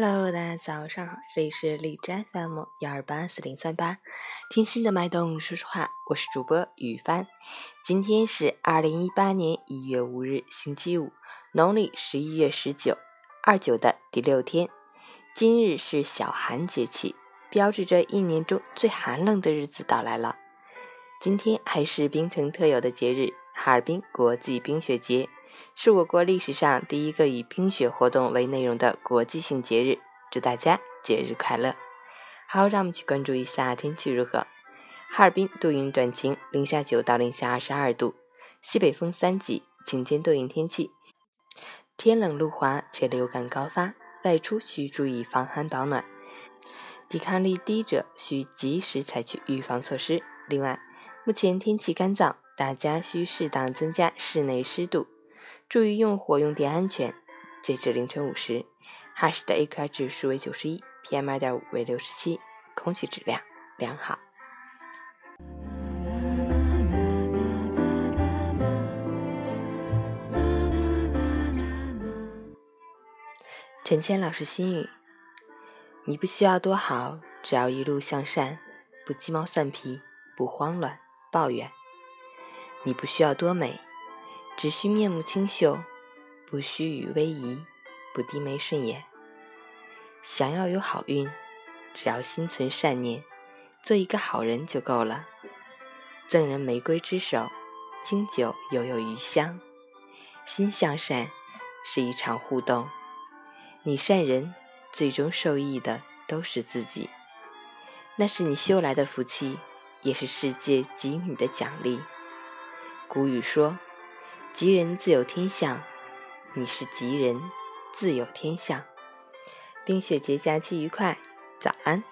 Hello，大家早上好，这里是荔枝 FM 幺二八四零三八，听心的脉动说说话，我是主播雨帆。今天是二零一八年一月五日，星期五，农历十一月十九，二九的第六天。今日是小寒节气，标志着一年中最寒冷的日子到来了。今天还是冰城特有的节日——哈尔滨国际冰雪节。是我国历史上第一个以冰雪活动为内容的国际性节日，祝大家节日快乐！好，让我们去关注一下天气如何。哈尔滨多云转晴，零下九到零下二十二度，西北风三级，晴间多云天气，天冷路滑且流感高发，外出需注意防寒保暖，抵抗力低者需及时采取预防措施。另外，目前天气干燥，大家需适当增加室内湿度。注意用火用电安全。截至凌晨五时，哈市的 AQI 指数为九十一，PM 二点五为六十七，空气质量良好。陈谦老师心语：你不需要多好，只要一路向善，不鸡毛蒜皮，不慌乱抱怨。你不需要多美。只需面目清秀，不须与威仪，不低眉顺眼。想要有好运，只要心存善念，做一个好人就够了。赠人玫瑰之手，经久犹有余香。心向善是一场互动，你善人，最终受益的都是自己。那是你修来的福气，也是世界给予你的奖励。古语说。吉人自有天相，你是吉人，自有天相。冰雪节假期愉快，早安。